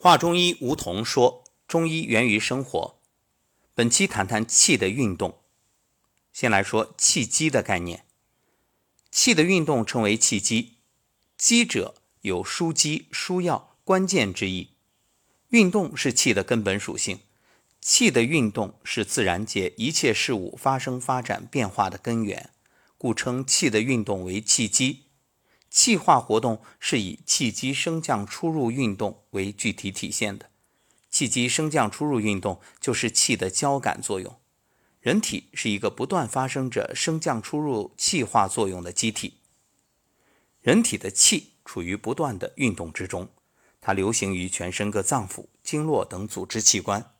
华中医吴桐说：“中医源于生活。”本期谈谈气的运动。先来说气机的概念。气的运动称为气机，机者有枢机、枢要、关键之意。运动是气的根本属性，气的运动是自然界一切事物发生、发展、变化的根源，故称气的运动为气机。气化活动是以气机升降出入运动为具体体现的，气机升降出入运动就是气的交感作用。人体是一个不断发生着升降出入气化作用的机体，人体的气处于不断的运动之中，它流行于全身各脏腑、经络等组织器官，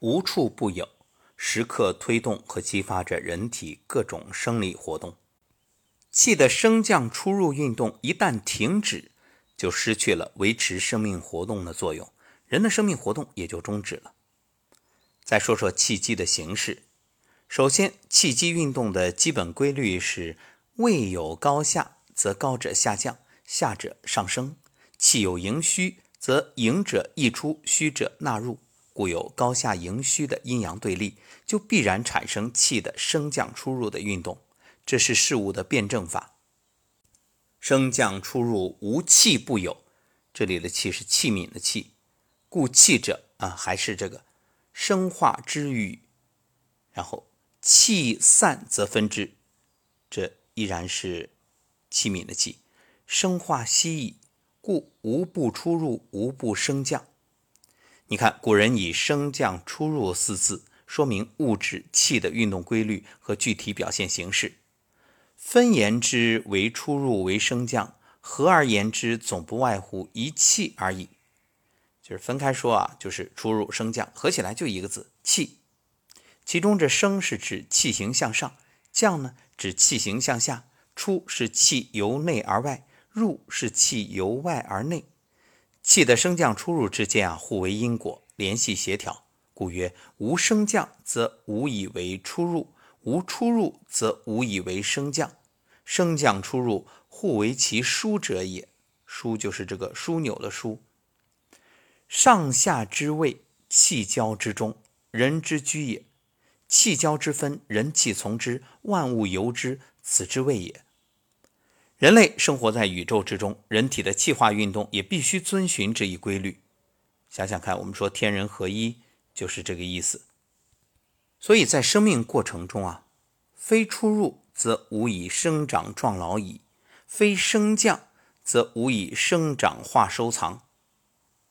无处不有，时刻推动和激发着人体各种生理活动。气的升降出入运动一旦停止，就失去了维持生命活动的作用，人的生命活动也就终止了。再说说气机的形式，首先，气机运动的基本规律是：位有高下，则高者下降，下者上升；气有盈虚，则盈者溢出，虚者纳入，故有高下盈虚的阴阳对立，就必然产生气的升降出入的运动。这是事物的辩证法，升降出入无气不有。这里的气是器皿的气，故气者啊，还是这个生化之欲。然后气散则分之，这依然是器皿的气，生化息矣，故无不出入，无不升降。你看，古人以升降出入四字说明物质气的运动规律和具体表现形式。分言之为出入为升降，合而言之总不外乎一气而已。就是分开说啊，就是出入升降，合起来就一个字气。其中这升是指气行向上，降呢指气行向下，出是气由内而外，入是气由外而内。气的升降出入之间啊，互为因果，联系协调，故曰无升降则无以为出入。无出入，则无以为升降；升降出入，互为其枢者也。枢就是这个枢纽的枢。上下之位，气交之中，人之居也。气交之分，人气从之，万物由之，此之谓也。人类生活在宇宙之中，人体的气化运动也必须遵循这一规律。想想看，我们说天人合一，就是这个意思。所以在生命过程中啊，非出入则无以生长壮老矣；非升降则无以生长化收藏。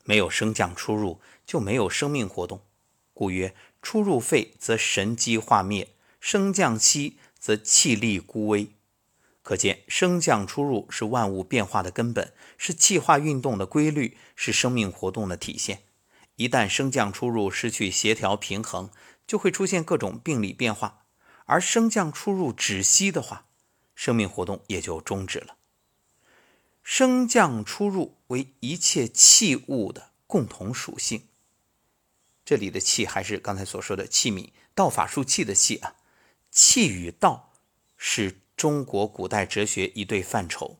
没有升降出入，就没有生命活动。故曰：出入废，则神机化灭；升降息，则气力孤微。可见，升降出入是万物变化的根本，是气化运动的规律，是生命活动的体现。一旦升降出入失去协调平衡，就会出现各种病理变化，而升降出入止息的话，生命活动也就终止了。升降出入为一切器物的共同属性。这里的气还是刚才所说的器皿，道法术器的器啊。气与道是中国古代哲学一对范畴。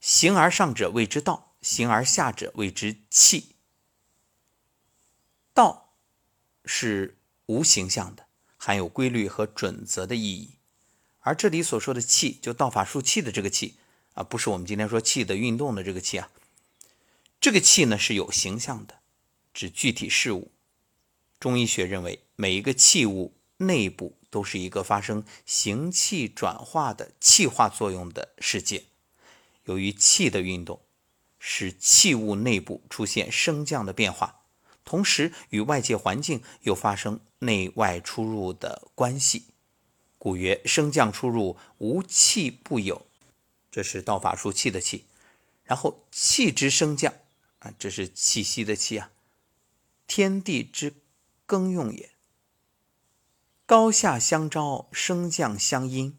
形而上者谓之道，形而下者谓之气。道是。无形象的，含有规律和准则的意义。而这里所说的气，就道法术气的这个气啊，不是我们今天说气的运动的这个气啊。这个气呢是有形象的，指具体事物。中医学认为，每一个器物内部都是一个发生形气转化的气化作用的世界。由于气的运动，使器物内部出现升降的变化。同时，与外界环境又发生内外出入的关系，故曰升降出入无气不有。这是道法术气的气。然后气之升降啊，这是气息的气啊，天地之更用也。高下相招，升降相因。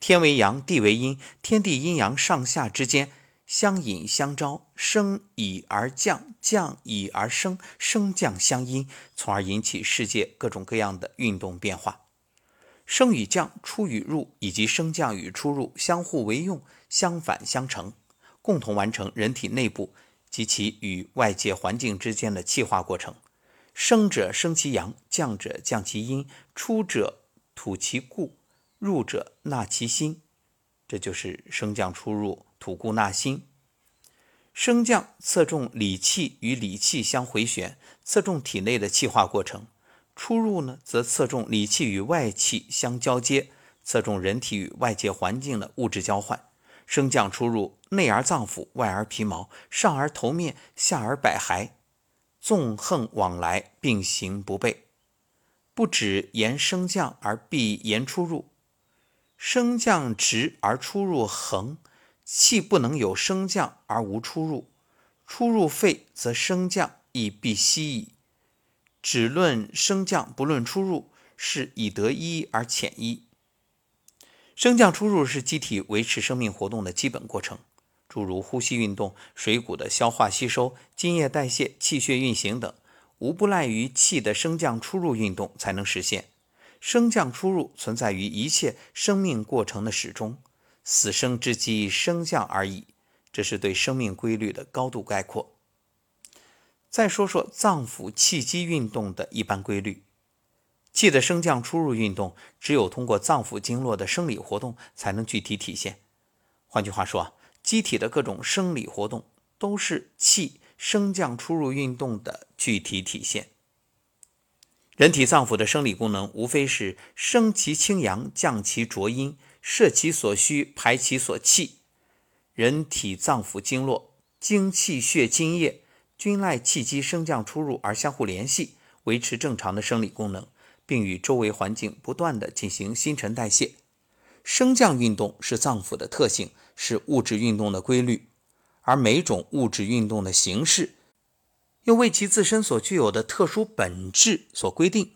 天为阳，地为阴，天地阴阳上下之间。相引相招，升以而降，降以而升，升降相因，从而引起世界各种各样的运动变化。升与降、出与入，以及升降与出入相互为用，相反相成，共同完成人体内部及其与外界环境之间的气化过程。升者生其阳，降者降其阴，出者吐其固，入者纳其心，这就是升降出入，吐故纳新。升降侧重理气与理气相回旋，侧重体内的气化过程；出入呢，则侧重理气与外气相交接，侧重人体与外界环境的物质交换。升降出入，内而脏腑，外而皮毛，上而头面，下而百骸。纵横往来，并行不悖，不止沿升降而必沿出入。升降直而出入横，气不能有升降而无出入。出入废，则升降亦必息矣。只论升降，不论出入，是以得一而浅一。升降出入是机体维持生命活动的基本过程。诸如呼吸运动、水谷的消化吸收、津液代谢、气血运行等，无不赖于气的升降出入运动才能实现。升降出入存在于一切生命过程的始终，死生之机升降而已。这是对生命规律的高度概括。再说说脏腑气机运动的一般规律。气的升降出入运动，只有通过脏腑经络的生理活动才能具体体现。换句话说。机体的各种生理活动都是气升降出入运动的具体体现。人体脏腑的生理功能无非是升其清阳，降其浊阴，摄其所需，排其所气。人体脏腑经络、精气血津液均赖气机升降出入而相互联系，维持正常的生理功能，并与周围环境不断的进行新陈代谢。升降运动是脏腑的特性。是物质运动的规律，而每种物质运动的形式又为其自身所具有的特殊本质所规定，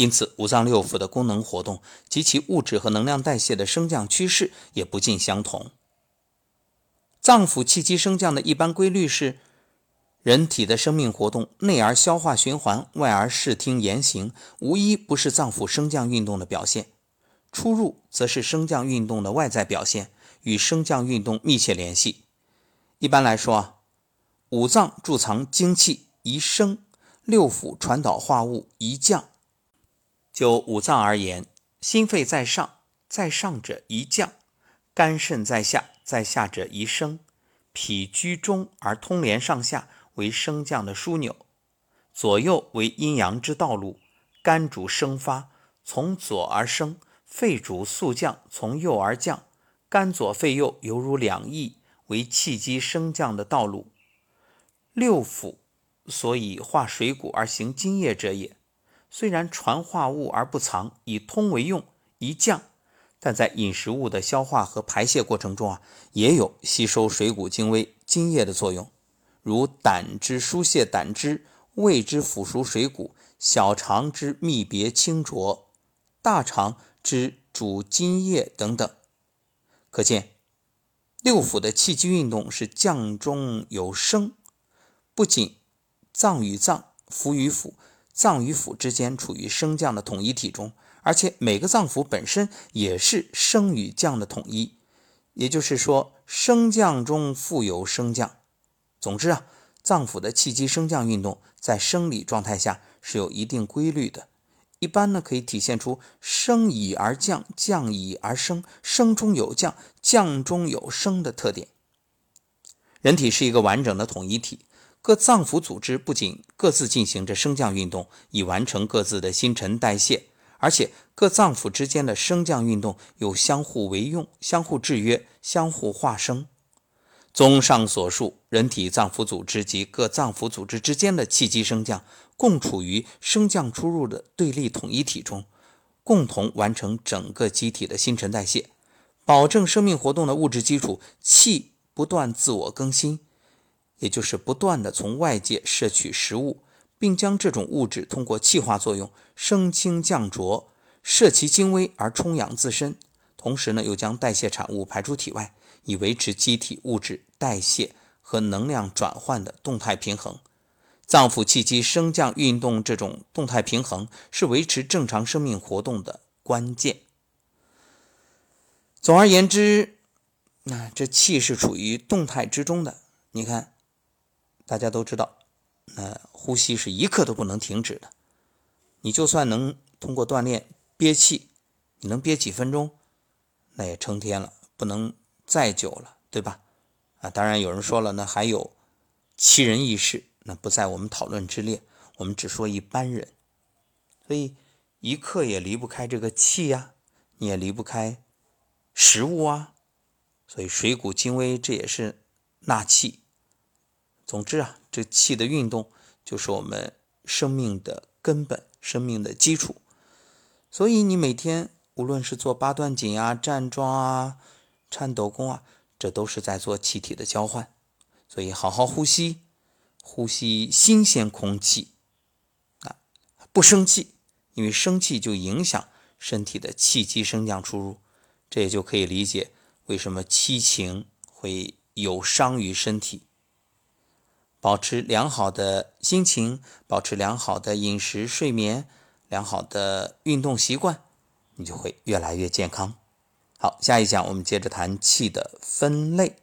因此五脏六腑的功能活动及其物质和能量代谢的升降趋势也不尽相同。脏腑气机升降的一般规律是：人体的生命活动内而消化循环，外而视听言行，无一不是脏腑升降运动的表现；出入则是升降运动的外在表现。与升降运动密切联系。一般来说，五脏贮藏精气宜升，六腑传导化物宜降。就五脏而言，心肺在上，在上者宜降；肝肾在下，在下者宜升。脾居中而通连上下，为升降的枢纽。左右为阴阳之道路。肝主升发，从左而升；肺主速降，从右而降。肝左肺右犹如两翼，为气机升降的道路。六腑所以化水谷而行津液者也。虽然传化物而不藏，以通为用，宜降，但在饮食物的消化和排泄过程中啊，也有吸收水谷精微、津液的作用。如胆汁疏泄胆汁，胃之腐熟水谷，小肠之泌别清浊，大肠之主津液等等。可见，六腑的气机运动是降中有升，不仅脏与脏、腑与腑、脏与腑之间处于升降的统一体中，而且每个脏腑本身也是升与降的统一。也就是说，升降中富有升降。总之啊，脏腑的气机升降运动在生理状态下是有一定规律的。一般呢，可以体现出升以而降，降以而升，升中有降，降中有升的特点。人体是一个完整的统一体，各脏腑组织不仅各自进行着升降运动，以完成各自的新陈代谢，而且各脏腑之间的升降运动又相互为用、相互制约、相互化生。综上所述，人体脏腑组织及各脏腑组织之间的气机升降，共处于升降出入的对立统一体中，共同完成整个机体的新陈代谢，保证生命活动的物质基础。气不断自我更新，也就是不断的从外界摄取食物，并将这种物质通过气化作用升清降浊，摄其精微而充养自身，同时呢，又将代谢产物排出体外。以维持机体物质代谢和能量转换的动态平衡，脏腑气机升降运动这种动态平衡是维持正常生命活动的关键。总而言之，那这气是处于动态之中的。你看，大家都知道，那呼吸是一刻都不能停止的。你就算能通过锻炼憋气，你能憋几分钟，那也成天了，不能再久了，对吧？啊，当然有人说了，那还有奇人异事，那不在我们讨论之列。我们只说一般人，所以一刻也离不开这个气呀，你也离不开食物啊。所以水谷精微，这也是纳气。总之啊，这气的运动就是我们生命的根本。生命的基础，所以你每天无论是做八段锦啊、站桩啊、颤抖功啊，这都是在做气体的交换。所以好好呼吸，呼吸新鲜空气啊，不生气，因为生气就影响身体的气机升降出入。这也就可以理解为什么七情会有伤于身体。保持良好的心情，保持良好的饮食、睡眠，良好的运动习惯，你就会越来越健康。好，下一讲我们接着谈气的分类。